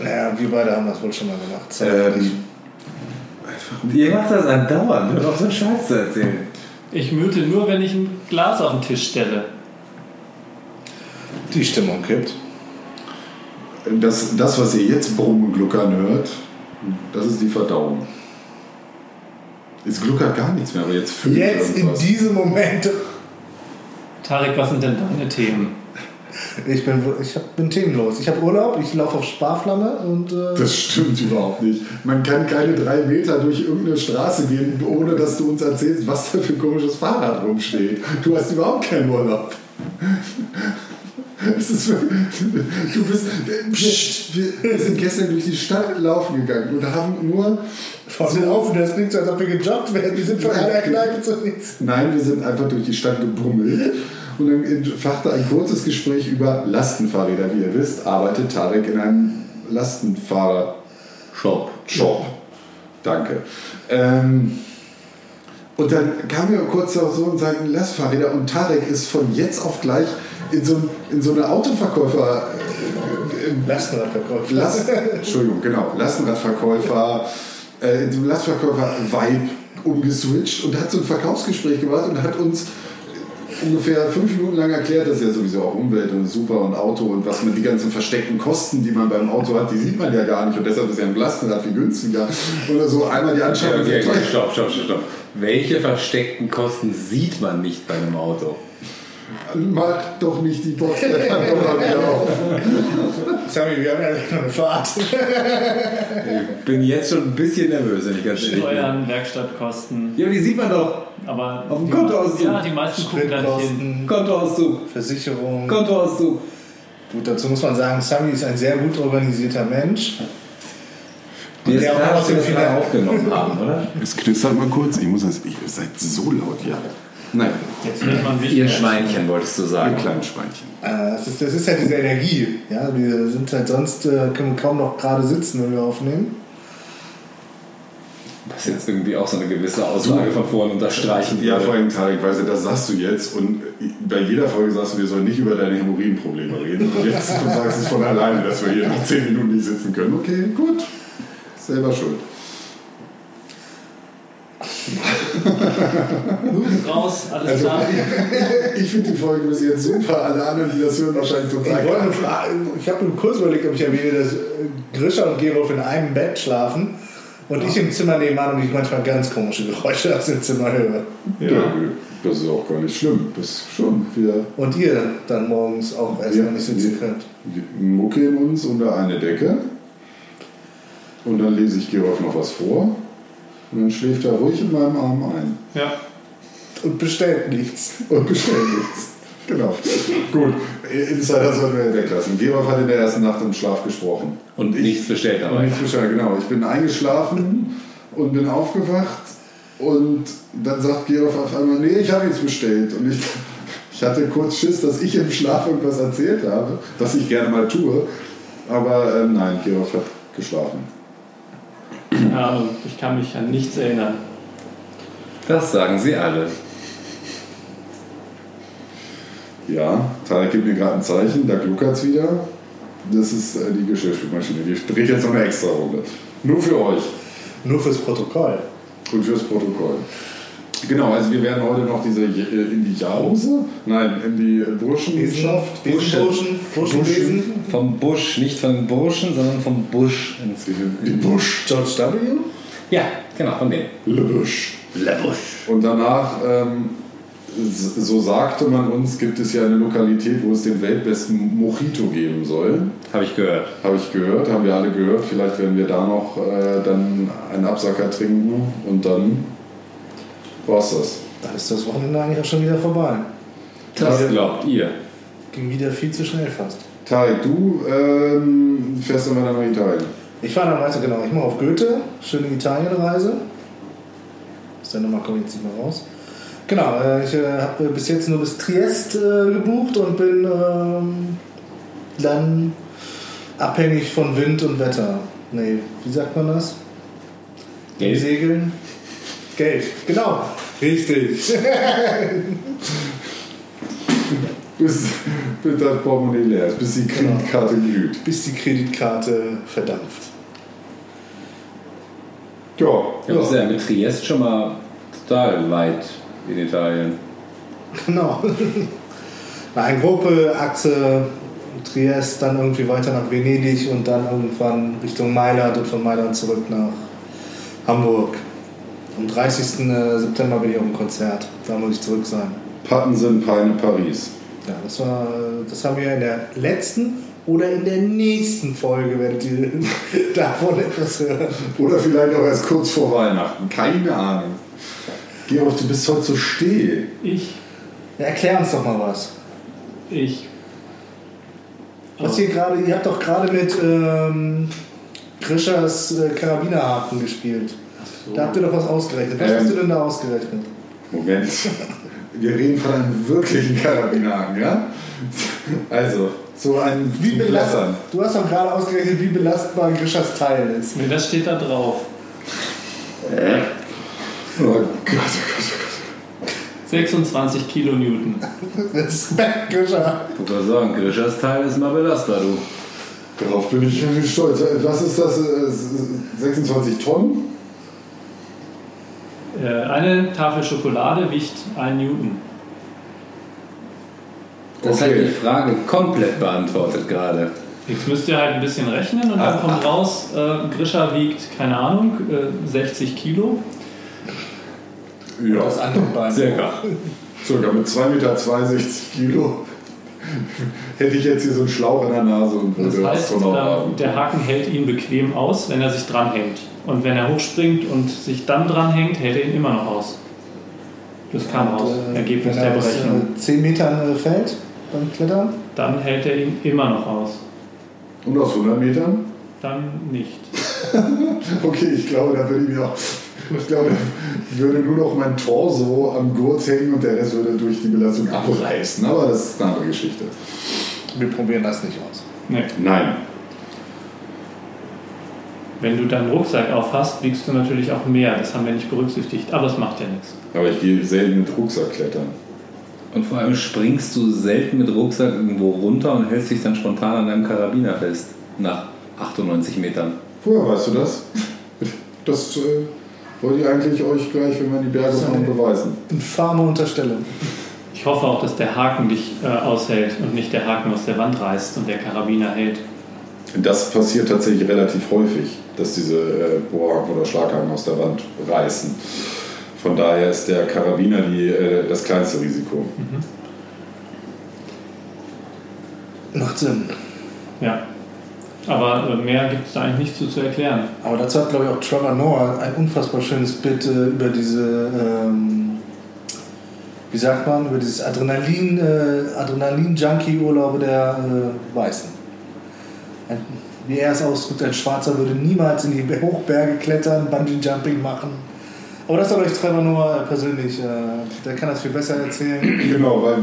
Speaker 3: Naja, wir beide haben das wohl schon mal gemacht.
Speaker 2: Ähm,
Speaker 4: Ihr macht das andauernd, nur noch so einen Scheiß zu erzählen.
Speaker 1: Ich müte nur, wenn ich ein Glas auf den Tisch stelle.
Speaker 3: Die Stimmung kippt.
Speaker 2: das, das, was ihr jetzt brummen gluckern hört, das ist die Verdauung. Jetzt gluckert gar nichts mehr, aber jetzt füllt
Speaker 3: Jetzt in
Speaker 2: irgendwas.
Speaker 3: diesem Moment.
Speaker 1: Tarek, was sind denn deine Themen?
Speaker 3: Ich bin, ich hab, bin themenlos. Ich habe Urlaub, ich laufe auf Sparflamme und. Äh,
Speaker 2: Das stimmt überhaupt nicht. Man kann keine drei Meter durch irgendeine Straße gehen, ohne dass du uns erzählst, was da für ein komisches Fahrrad rumsteht. Du hast überhaupt keinen Urlaub. Ist, du bist. Psst, wir, sind gestern durch die Stadt laufen gegangen und haben nur.
Speaker 3: Fahren auf, das klingt so, als ob wir gejoggt werden. Wir sind von einer Kneipe zur nächsten.
Speaker 2: Nein, wir sind einfach durch die Stadt gebummelt. Und dann entfachte ein kurzes Gespräch über Lastenfahrräder. Wie ihr wisst, arbeitet Tarek in einem Lastenfahrer-Shop. Shop. Danke. Ähm, und dann kamen wir kurz auch so und sagten Lastfahrräder und Tarek ist von jetzt auf gleich in so, in so eine Autoverkäufer.
Speaker 3: Lastenradverkäufer.
Speaker 2: Last, Entschuldigung, genau, Lastenradverkäufer, äh, in so einem Lastverkäufer-Vibe umgeswitcht und hat so ein Verkaufsgespräch gemacht und hat uns ungefähr fünf Minuten lang erklärt, das ist ja sowieso auch Umwelt und super und Auto und was man die ganzen versteckten Kosten, die man beim Auto hat, die sieht man ja gar nicht und deshalb ist ja ein Lastenrad viel günstiger oder so einmal die Anschaffung.
Speaker 4: okay, okay, stopp, stopp, stopp, stopp. Welche versteckten Kosten sieht man nicht bei einem Auto?
Speaker 2: Mach doch nicht die Box der Kamera wieder auf.
Speaker 3: Sammy, wir haben ja noch eine Fahrt.
Speaker 4: Ich bin jetzt schon ein bisschen nervös, wenn ich ganz ehrlich bin.
Speaker 1: Steuern, Werkstattkosten.
Speaker 4: Ja, aber die sieht man doch.
Speaker 1: Aber
Speaker 4: Auf dem
Speaker 1: die-
Speaker 4: Kontoauszug.
Speaker 1: Ja, die meisten gucken da nicht hin.
Speaker 4: Kontoauszug.
Speaker 3: Versicherung.
Speaker 4: Kontoauszug.
Speaker 3: Gut, dazu muss man sagen, Sammy ist ein sehr gut organisierter Mensch.
Speaker 4: Die ist
Speaker 3: auch aus
Speaker 4: dass wir
Speaker 3: dem Finale-
Speaker 4: aufgenommen haben, oder?
Speaker 2: Es knistert mal kurz, ich muss das, ihr seid so laut, ja. Nein,
Speaker 1: Jetzt wird man
Speaker 4: Ihr
Speaker 1: wichtiger.
Speaker 4: Schweinchen, wolltest du
Speaker 2: ihr
Speaker 4: sagen.
Speaker 2: kleinen Schweinchen.
Speaker 3: Äh, Das ist, das ist halt diese Energie. Ja, wir sind halt sonst, äh, können wir kaum noch gerade sitzen, wenn wir aufnehmen.
Speaker 4: Das ist jetzt irgendwie auch so eine gewisse Aussage von vorhin unterstreichen.
Speaker 2: Ja, vor allem Tarek, weißt du, das sagst du jetzt und bei jeder Folge sagst du, wir sollen nicht über deine Hämorrhoidenprobleme reden. Und jetzt du sagst es von alleine, dass wir hier nach 10 Minuten nicht sitzen können. Okay, gut. Selber schuld.
Speaker 1: Raus, alles
Speaker 2: Also,
Speaker 1: klar.
Speaker 2: ich finde die Folge bis jetzt super. Alle anderen, die das hören, wahrscheinlich
Speaker 3: Ich,
Speaker 2: total
Speaker 3: fragen, ich habe nur kurz überlegt, ob ich erwähne, dass Grisha und Gerolf in einem Bett schlafen und ich im Zimmer nebenan und ich manchmal ganz komische Geräusche aus dem Zimmer höre.
Speaker 2: Ja, das ist auch gar nicht schlimm. Das ist schon wieder.
Speaker 3: Und ihr dann morgens auch erstmal
Speaker 2: Ja,
Speaker 3: nicht sitzen könnt.
Speaker 2: Wir muckeln uns unter eine Decke und dann lese ich Georg noch was vor und dann schläft er ruhig in meinem Arm ein
Speaker 1: Ja.
Speaker 3: Und bestellt nichts.
Speaker 2: und bestellt nichts. Genau. Gut, Insider sollten wir weglassen. Georg hat in der ersten Nacht im Schlaf gesprochen.
Speaker 4: Und nichts bestellt
Speaker 2: Und
Speaker 4: dabei.
Speaker 2: nicht Bescheid, genau. Ich bin eingeschlafen und bin aufgewacht und dann sagt Georg auf einmal, nee, ich habe nichts bestellt. Und ich, ich hatte kurz Schiss, dass ich im Schlaf irgendwas erzählt habe, was ich gerne mal tue. Aber ähm, nein, Georg hat geschlafen.
Speaker 1: ja, und ich kann mich an nichts erinnern.
Speaker 4: Das sagen sie alle.
Speaker 2: Ja, Tarek gibt mir gerade ein Zeichen, da gluckert es wieder. Das ist äh, die Geschirrspülmaschine. Die dreht jetzt noch eine extra Runde. Nur für euch
Speaker 3: Nur fürs Protokoll.
Speaker 2: und fürs Protokoll. Genau, also wir werden heute noch diese äh, in die Jause, nein, in die Burschenschaft.
Speaker 3: Besenburschen, Burschenbesen.
Speaker 4: Vom Busch, nicht von den Burschen, sondern vom Busch. ins-
Speaker 2: Die Busch.
Speaker 3: George W.
Speaker 4: Ja, genau, von denen.
Speaker 2: Le Busch.
Speaker 4: Le Busch.
Speaker 2: Und danach, ähm, so sagte man uns, gibt es ja eine Lokalität, wo es den weltbesten Mojito geben soll.
Speaker 4: Habe ich gehört.
Speaker 2: Habe ich gehört, haben wir alle gehört. Vielleicht werden wir da noch äh, dann einen Absacker trinken und dann war's das.
Speaker 3: Da ist das Wochenende eigentlich auch schon wieder vorbei.
Speaker 4: Das glaubt ihr.
Speaker 3: Ging wieder viel zu schnell fast.
Speaker 2: Tarek, du ähm, fährst immer dann nach Italien.
Speaker 3: Ich fahre dann weiter, genau. Ich mache auf Goethe, schöne Italienreise. Aus der Nummer komme ich jetzt nicht mehr raus. Genau, äh, ich äh, habe bis jetzt nur bis Triest äh, gebucht und bin ähm, dann abhängig von Wind und Wetter. Nee, wie sagt man das?
Speaker 4: Geld.
Speaker 3: Segeln? Geld, genau. Richtig.
Speaker 2: Bis, bis das Portemonnaie leer ist, bis die Kreditkarte glüht.
Speaker 3: Bis die Kreditkarte verdampft.
Speaker 2: Ja,
Speaker 4: Ja, bist ja mit Triest schon mal total weit in Italien.
Speaker 3: Genau. Eine Gruppe, Achse, Triest, dann irgendwie weiter nach Venedig und dann irgendwann Richtung Mailand und von Mailand zurück nach Hamburg. Am 30. September bin ich auf dem Konzert. Da muss ich zurück sein.
Speaker 2: Pattensen, Peine, Paris.
Speaker 3: Ja, das war, das haben wir in der letzten oder in der nächsten Folge, werdet ihr davon etwas hören.
Speaker 2: Oder vielleicht auch erst kurz vor Weihnachten. Keine Ahnung. Georg, du bist heute so still.
Speaker 1: Ich,
Speaker 3: Ja, erklär uns doch mal was.
Speaker 1: ich.
Speaker 3: Was ihr gerade, ihr habt doch gerade mit ähm, Grischers äh, Karabinerhaken gespielt.
Speaker 1: so.
Speaker 3: Da habt ihr doch was ausgerechnet. Was
Speaker 2: Ähm.
Speaker 3: hast du denn da ausgerechnet?
Speaker 2: Moment. Wir reden von einem wirklichen Karabinhaken, ja? Also, so ein
Speaker 3: Wie belastbar, du hast doch gerade ausgerechnet, wie belastbar Grischers Teil ist.
Speaker 1: Nee, das steht da drauf.
Speaker 2: Oh Gott, oh Gott, oh
Speaker 1: 26 Kilonewton.
Speaker 3: Respekt, Grischer.
Speaker 4: Ich würde sagen, Grischers Teil ist mal belastbar, du.
Speaker 2: Gott. Darauf bin ich irgendwie stolz. Was ist das? äh, 26 Tonnen?
Speaker 1: Äh, eine Tafel Schokolade wiegt 1 Newton.
Speaker 4: Das
Speaker 2: Okay.
Speaker 4: hat die Frage komplett beantwortet gerade.
Speaker 1: Jetzt müsst ihr halt ein bisschen rechnen und dann
Speaker 2: Ah,
Speaker 1: kommt raus, äh, Grisha wiegt, keine Ahnung, äh, 60 Kilo.
Speaker 2: Ja,
Speaker 3: Das andere Bein.
Speaker 4: Circa.
Speaker 2: circa mit 2,62 Meter Kilo. Hätte ich jetzt hier so einen Schlauch in der Nase und
Speaker 1: Das
Speaker 2: würde
Speaker 1: heißt,
Speaker 2: Astronaut
Speaker 1: äh,
Speaker 2: haben.
Speaker 1: der Haken hält ihn bequem aus, wenn er sich dranhängt. Und wenn er hochspringt und sich dann dranhängt, hält er ihn immer noch aus. Das kam raus,
Speaker 3: Und, äh,
Speaker 1: Ergebnis
Speaker 3: wenn
Speaker 1: der
Speaker 3: er
Speaker 1: Berechnung.
Speaker 3: äh, 10 Metern äh, fällt beim Klettern.
Speaker 1: Dann hält er ihn immer noch aus.
Speaker 2: Und aus 100 Metern?
Speaker 1: Dann nicht.
Speaker 2: Okay, ich glaube, da würde ich mir auch. Ich glaube, ich würde nur noch mein Torso am Gurt hängen und der Rest würde durch die Belastung abreißen. Aber das ist eine andere Geschichte.
Speaker 3: Wir probieren das nicht aus.
Speaker 1: Nee.
Speaker 2: Nein.
Speaker 1: Wenn du deinen Rucksack aufhast, wiegst du natürlich auch mehr. Das haben wir nicht berücksichtigt. Aber es macht ja nichts.
Speaker 2: Aber ich gehe selten mit Rucksack klettern.
Speaker 4: Und vor allem springst du selten mit Rucksack irgendwo runter und hältst dich dann spontan an deinem Karabiner fest. Nach 98 Metern.
Speaker 2: Woher weißt du das? Das äh, wollte ich eigentlich euch gleich, wenn wir in die Berge kommen, beweisen.
Speaker 3: Infame Unterstellung.
Speaker 1: Ich hoffe auch, dass der Haken dich äh, aushält und nicht der Haken aus der Wand reißt und der Karabiner hält.
Speaker 2: Das passiert tatsächlich relativ häufig, dass diese äh, Bohrhaken oder Schlaghaken aus der Wand reißen. Von daher ist der Karabiner die, äh, das kleinste Risiko.
Speaker 3: Macht Sinn.
Speaker 1: Ja. Aber äh, mehr gibt es da eigentlich nicht zu, zu erklären.
Speaker 3: Aber dazu hat, glaube ich, auch Trevor Noah ein unfassbar schönes Bild äh, über diese, ähm, wie sagt man, über dieses Adrenalin, äh, Adrenalin-Junkie-Urlaube der äh, Weißen. Ein, wie er es ausdrückt, ein Schwarzer würde niemals in die Hochberge klettern, Bungee-Jumping machen. Aber das soll euch Trevor Noah persönlich, äh, der kann das viel besser erzählen.
Speaker 2: Genau, weil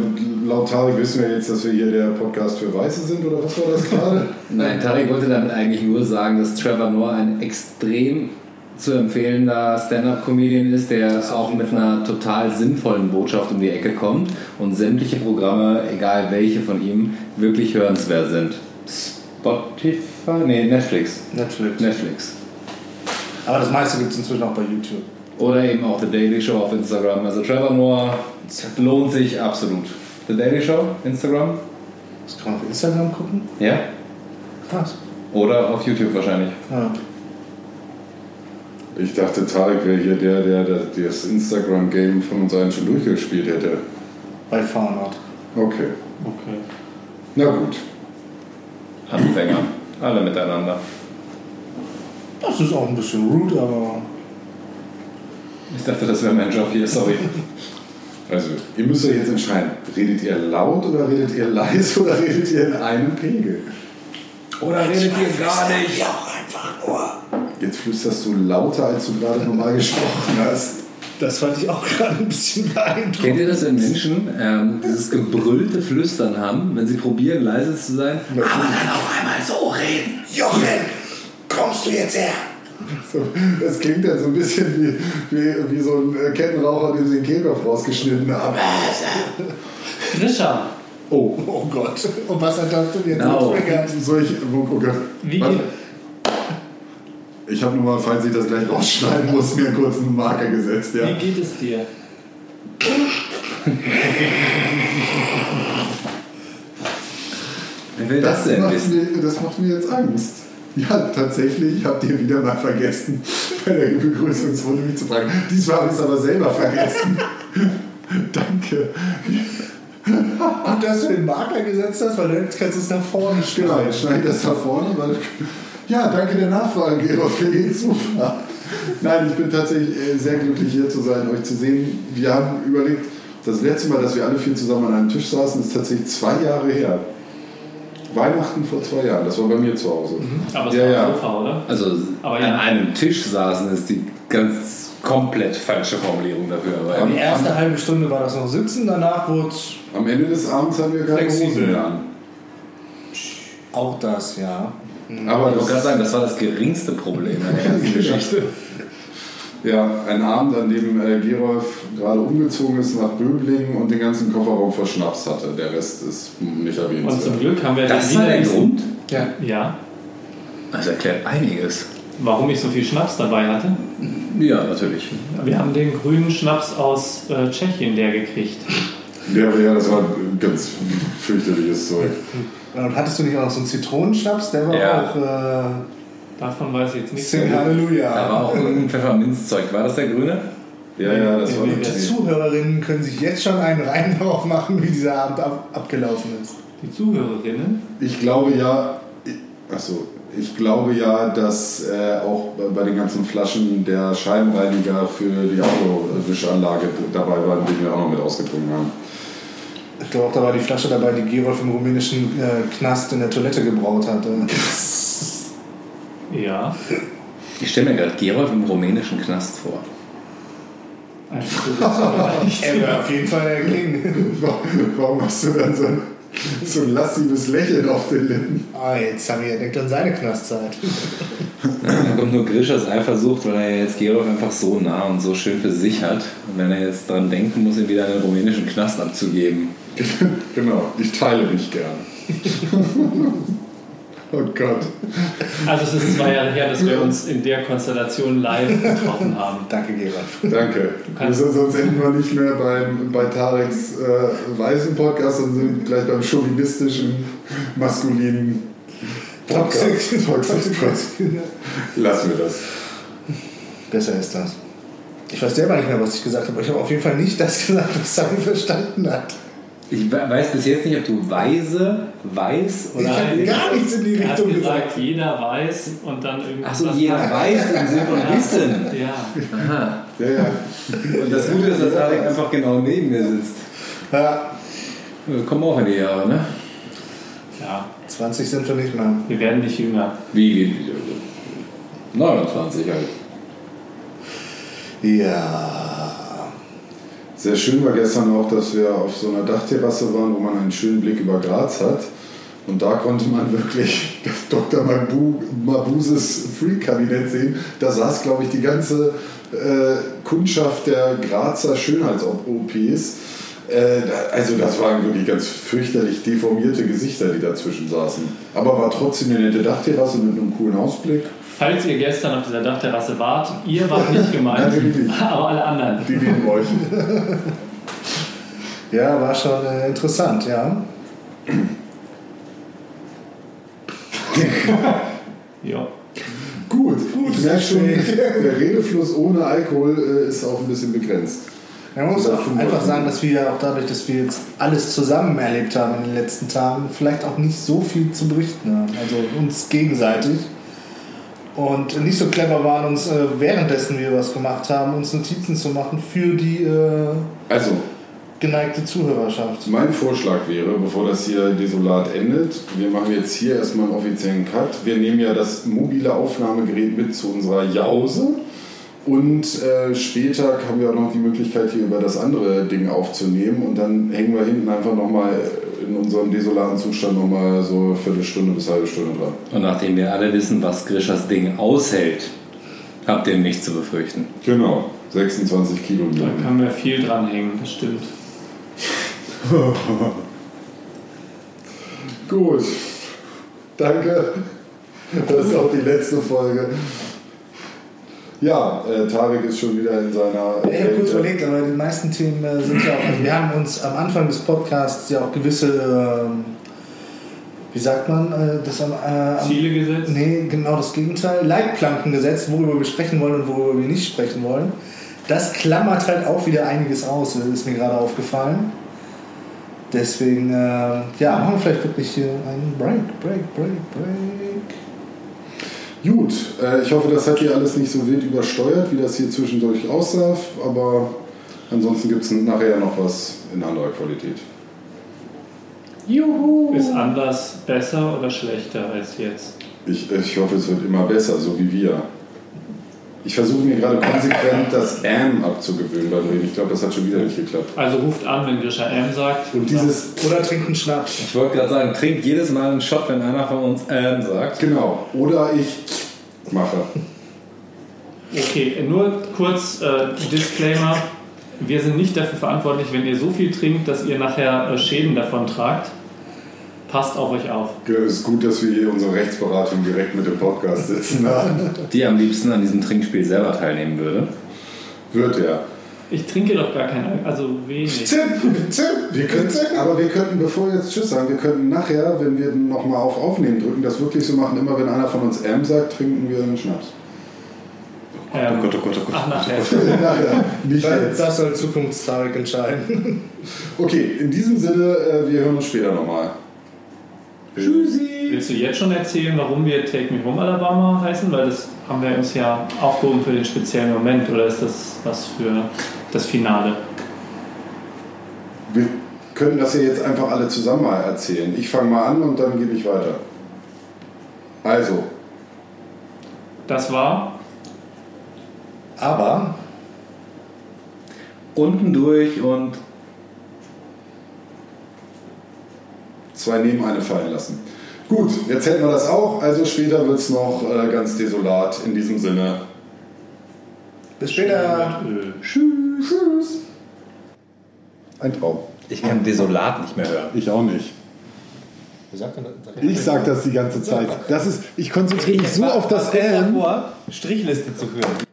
Speaker 2: laut Tarek wissen wir jetzt, dass wir hier der Podcast für Weiße sind, oder was war das gerade?
Speaker 4: Nein, Tarek wollte damit eigentlich nur sagen, dass Trevor Noah ein extrem zu empfehlender Stand-up-Comedian ist, der auch mit einer total sinnvollen Botschaft um die Ecke kommt und sämtliche Programme, egal welche von ihm, wirklich hörenswert sind. Spotify? Nee, Netflix.
Speaker 3: Netflix.
Speaker 4: Netflix.
Speaker 3: Aber das meiste gibt es inzwischen auch bei YouTube.
Speaker 4: Oder eben auch The Daily Show auf Instagram. Also Trevor Noah lohnt sich absolut. The Daily Show, Instagram?
Speaker 3: Das kann man auf Instagram gucken.
Speaker 4: Ja.
Speaker 3: Krass.
Speaker 4: Oder auf YouTube wahrscheinlich.
Speaker 3: Ja.
Speaker 2: Ich dachte, Tarek wäre hier der, der, der das Instagram-Game von uns allen schon durchgespielt hätte.
Speaker 3: Bei Fahrrad.
Speaker 2: Okay.
Speaker 1: Okay.
Speaker 2: Na gut.
Speaker 4: Anfänger. Alle miteinander.
Speaker 3: Das ist auch ein bisschen rude, aber
Speaker 4: Ich dachte, das wäre mein Job hier, sorry.
Speaker 2: Also, ihr müsst euch jetzt entscheiden. Redet ihr laut oder redet ihr leise oder redet ihr in einem Pegel?
Speaker 4: Oder redet ihr gar nicht?
Speaker 3: ja auch einfach nur.
Speaker 2: Jetzt flüsterst du lauter, als du gerade normal gesprochen hast.
Speaker 3: Das fand ich auch gerade ein bisschen beeindruckend.
Speaker 4: Kennt ihr das, wenn Menschen ähm, dieses gebrüllte Flüstern haben, wenn sie probieren, leise zu sein?
Speaker 3: Aber dann auf einmal so reden. Jochen, kommst du jetzt her?
Speaker 2: So, das klingt ja so ein bisschen wie, wie, wie so ein Kettenraucher, dem sie den Kehlkopf rausgeschnitten haben.
Speaker 1: Grisha,
Speaker 2: Oh,
Speaker 3: Oh Gott. Und was hat das denn jetzt
Speaker 4: No.
Speaker 3: getriggert?
Speaker 2: soll ich. Oh, Gott.
Speaker 1: wie
Speaker 2: Warte.
Speaker 1: geht,
Speaker 2: Ich habe nur mal, falls ich das gleich rausschneiden muss, mir kurz einen Marker gesetzt. Ja.
Speaker 1: wie geht es dir?
Speaker 4: Wer will das,
Speaker 2: Das,
Speaker 4: denn
Speaker 2: macht
Speaker 4: wissen?
Speaker 2: mir, das macht mir jetzt Angst. Ja, tatsächlich habt ihr wieder mal vergessen, bei der Begrüßungsrunde mich zu fragen. Diesmal habe ich es aber selber vergessen. Danke.
Speaker 3: Gut, dass du den Marker gesetzt hast, weil jetzt kannst du es nach vorne stellen.
Speaker 2: Genau, jetzt schneide ich das da vorne. Weil, ja, danke der Nachfrage, Gerolf. Mir geht's super. Nein, ich bin tatsächlich äh, sehr glücklich, hier zu sein, euch zu sehen. Wir haben überlegt, das letzte Mal, dass wir alle vier zusammen an einem Tisch saßen, ist tatsächlich zwei Jahre her. Weihnachten vor zwei Jahren, das war bei mir zu Hause.
Speaker 1: Aber es
Speaker 2: Ja,
Speaker 1: war
Speaker 2: ja.
Speaker 1: ein Sofa, oder?
Speaker 4: Also
Speaker 1: Aber
Speaker 4: an
Speaker 1: ja.
Speaker 4: einem Tisch saßen ist die ganz komplett falsche Formulierung dafür. Aber
Speaker 3: Die erste halbe Stunde war das noch sitzen, danach wurde es
Speaker 2: Am Ende des Abends haben wir keine. Hosen mehr an.
Speaker 3: auch das, ja.
Speaker 2: Aber
Speaker 4: ich wollte gerade sagen, das war das geringste Problem in der ganzen Geschichte.
Speaker 2: Ja, ein Abend, an dem äh, Gerolf gerade umgezogen ist nach Böblingen und den ganzen Kofferraum verschnapst hatte. Der Rest ist nicht
Speaker 1: Und zum. Glück haben wir
Speaker 4: Das
Speaker 1: den
Speaker 4: war der Grund?
Speaker 3: Ja.
Speaker 1: Ja,
Speaker 4: Das erklärt einiges.
Speaker 1: warum ich so viel Schnaps dabei hatte.
Speaker 4: Ja, natürlich.
Speaker 1: Wir haben den grünen Schnaps aus äh, Tschechien leer gekriegt.
Speaker 2: Ja, ja, das war ganz fürchterliches Zeug.
Speaker 3: Und hattest du nicht auch noch so einen Zitronenschnaps? Der war
Speaker 4: Ja.
Speaker 3: auch äh,
Speaker 1: Davon weiß ich jetzt nichts.
Speaker 3: Sing Halleluja.
Speaker 4: Da war auch irgendein Pfefferminzzeug. War das der grüne?
Speaker 2: Ja, ja, das war
Speaker 3: Die Zuhörerinnen können sich jetzt schon einen Reim darauf machen, wie dieser Abend ab, abgelaufen ist.
Speaker 1: Die Zuhörerinnen.
Speaker 2: Ich glaube ja, achso, ich glaube ja, dass äh, auch bei den ganzen Flaschen der Scheibenreiniger für die Autowischanlage dabei waren, die wir auch noch mit ausgetrunken haben.
Speaker 3: Ich glaube auch, da war die Flasche dabei, die Gerolf im rumänischen äh, Knast in der Toilette gebraut hatte.
Speaker 1: Ja.
Speaker 4: Ich stelle mir gerade Gerolf im rumänischen Knast vor.
Speaker 1: Einfach so
Speaker 3: Er wäre auf jeden Fall der King.
Speaker 2: Warum hast du dann so ein, so ein lassives Lächeln auf den Lippen?
Speaker 3: Ah, jetzt haben wir denkt an seine Knastzeit.
Speaker 4: Da kommt nur Grischers Eifersucht, weil er jetzt Gerolf einfach so nah und so schön für sich hat. Und wenn er jetzt dran denken muss, ihn wieder in den rumänischen Knast abzugeben.
Speaker 2: genau, ich teile mich gern. Oh Gott.
Speaker 1: Also es ist zwei Jahre her, dass wir uns in der Konstellation live getroffen haben.
Speaker 3: Danke, Gerolf.
Speaker 2: Danke.
Speaker 1: kannst-
Speaker 2: Also, sonst enden wir nicht mehr beim, bei Tareks äh, weißen Podcast, sondern sind gleich beim chauvinistischen, maskulinen Podcast.
Speaker 3: Toxic.
Speaker 2: Toxic. Lassen wir das.
Speaker 3: Besser ist das. Ich weiß selber nicht mehr, was ich gesagt habe, aber ich habe auf jeden Fall nicht das gesagt, was Sami verstanden hat.
Speaker 4: Ich we- weiß bis jetzt nicht, ob du weise, weiß
Speaker 3: Ich
Speaker 4: oder.
Speaker 3: habe gar nichts in die Richtung
Speaker 1: gesagt,
Speaker 3: gesagt.
Speaker 1: jeder weiß und dann irgendwas.
Speaker 4: Achso, jeder weiß im Sinne von Wissen.
Speaker 1: Ja.
Speaker 4: Aha.
Speaker 2: Ja, ja.
Speaker 4: Und das Gute ist, dass Tarek einfach genau neben mir sitzt.
Speaker 3: Ja,
Speaker 4: Wir kommen auch in die Jahre, ne?
Speaker 1: ja,
Speaker 3: 20 sind wir nicht mehr.
Speaker 1: wir werden nicht jünger.
Speaker 4: Wie? wie 29 halt.
Speaker 3: Ja.
Speaker 2: Sehr schön war gestern auch, dass wir auf so einer Dachterrasse waren, wo man einen schönen Blick über Graz hat. Und da konnte man wirklich das Dr. Mabu, Mabuses Free-Kabinett sehen. Da saß, glaube ich, die ganze äh, Kundschaft der Grazer Schönheits-OPs. Äh, also das waren wirklich ganz fürchterlich deformierte Gesichter, die dazwischen saßen. Aber war trotzdem eine nette Dachterrasse mit einem coolen Ausblick.
Speaker 1: Falls ihr gestern auf dieser Dachterrasse wart, ihr wart nicht gemeint, aber alle anderen.
Speaker 2: Die neben euch.
Speaker 3: Ja, war schon äh, interessant, ja.
Speaker 1: Ja.
Speaker 2: Gut, ich merke schon, der Redefluss ohne Alkohol äh, ist auch ein bisschen begrenzt.
Speaker 3: Man muss auch
Speaker 2: 35.
Speaker 3: einfach sagen, dass wir auch dadurch, dass wir jetzt alles zusammen erlebt haben in den letzten Tagen, vielleicht auch nicht so viel zu berichten haben. Also uns gegenseitig. Und nicht so clever waren, uns äh, währenddessen wir was gemacht haben, uns Notizen zu machen für die äh,
Speaker 2: Also,
Speaker 3: geneigte Zuhörerschaft.
Speaker 2: mein Vorschlag wäre, bevor das hier desolat endet, wir machen jetzt hier erstmal einen offiziellen Cut. Wir nehmen ja das mobile Aufnahmegerät mit zu unserer Jause. Und äh, später haben wir auch noch die Möglichkeit, hier über das andere Ding aufzunehmen. Und dann hängen wir hinten einfach nochmal in unserem desolaten Zustand nochmal so eine Viertelstunde bis halbe Stunde dran.
Speaker 4: Und nachdem wir alle wissen, was Grischers Ding aushält, habt ihr nichts zu befürchten.
Speaker 2: Genau, 26 Kilo.
Speaker 1: Da kann man viel dranhängen, das stimmt.
Speaker 2: Gut. Danke. Das ist auch die letzte Folge. Ja, äh, Tarek ist schon wieder in seiner.
Speaker 3: Ich habe kurz
Speaker 2: Kälte.
Speaker 3: überlegt, aber die meisten Themen äh, sind ja auch. Also wir haben uns am Anfang des Podcasts ja auch gewisse, ähm, wie sagt man, äh, das am. Äh,
Speaker 1: Ziele gesetzt?
Speaker 3: Nee, genau das Gegenteil. Leitplanken gesetzt, worüber wir sprechen wollen und worüber wir nicht sprechen wollen. Das klammert halt auch wieder einiges aus, das ist mir gerade aufgefallen. Deswegen, äh, ja, machen wir vielleicht wirklich hier einen Break, Break, Break, Break.
Speaker 2: Gut, äh, ich hoffe, das hat hier alles nicht so wild übersteuert, wie das hier zwischendurch aussah. Aber ansonsten gibt es nachher noch was in anderer Qualität.
Speaker 3: Juhu!
Speaker 1: Ist anders besser oder schlechter als jetzt?
Speaker 2: Ich, ich hoffe, es wird immer besser, so wie wir. Ich versuche mir gerade konsequent das M abzugewöhnen beim Reden. Ich glaube, das hat schon wieder nicht geklappt.
Speaker 1: Also ruft an, wenn Grisha M sagt.
Speaker 2: Und dieses,
Speaker 3: Oder trinkt einen Schnaps.
Speaker 4: Ich wollte gerade sagen, trinkt jedes Mal einen Shot, wenn einer von uns ähm sagt.
Speaker 2: genau, oder ich mache.
Speaker 1: Okay, nur kurz äh, Disclaimer. Wir sind nicht dafür verantwortlich, wenn ihr so viel trinkt, dass ihr nachher äh, Schäden davon tragt. Passt auf euch auf.
Speaker 2: Es ist gut, dass wir hier unsere Rechtsberatung direkt mit dem Podcast sitzen haben.
Speaker 4: Die am liebsten an diesem Trinkspiel selber teilnehmen würde.
Speaker 2: Wird er.
Speaker 1: Ich trinke doch gar kein Alkohol, also wenig.
Speaker 2: Tipp, Tipp. Wir könnten, aber wir könnten, bevor wir jetzt Tschüss sagen, wir könnten nachher, wenn wir nochmal auf Aufnehmen drücken, das wirklich so machen, immer wenn einer von uns M sagt, trinken wir einen Schnaps.
Speaker 1: Ähm,
Speaker 2: oh Gott, oh Gott, oh Gott.
Speaker 1: Ach, nachher.
Speaker 2: nachher, nicht
Speaker 3: Das,
Speaker 2: jetzt.
Speaker 3: das soll Zukunftstarek entscheiden.
Speaker 2: Okay, in diesem Sinne, äh, wir hören uns später nochmal.
Speaker 3: Tschüssi!
Speaker 1: Willst du jetzt schon erzählen, warum wir Take Me Home Alabama heißen? Weil das haben wir uns ja aufgehoben für den speziellen Moment. Oder ist das was für das Finale?
Speaker 2: Wir können das ja jetzt einfach alle zusammen mal erzählen. Ich fange mal an und dann gebe ich weiter. Also,
Speaker 1: Das war
Speaker 3: Aber
Speaker 4: Unten durch und
Speaker 2: zwei neben eine fallen lassen. Gut, jetzt hätten wir das auch, also später wird es noch äh, ganz desolat. In diesem Sinne,
Speaker 3: bis später.
Speaker 2: tschüss. tschüss. Ein Traum.
Speaker 4: ich kann Desolat nicht mehr hören.
Speaker 2: Ich auch nicht. Ich sag das die ganze Zeit. Das ist, ich konzentriere mich so auf das M.
Speaker 5: Strichliste zu führen.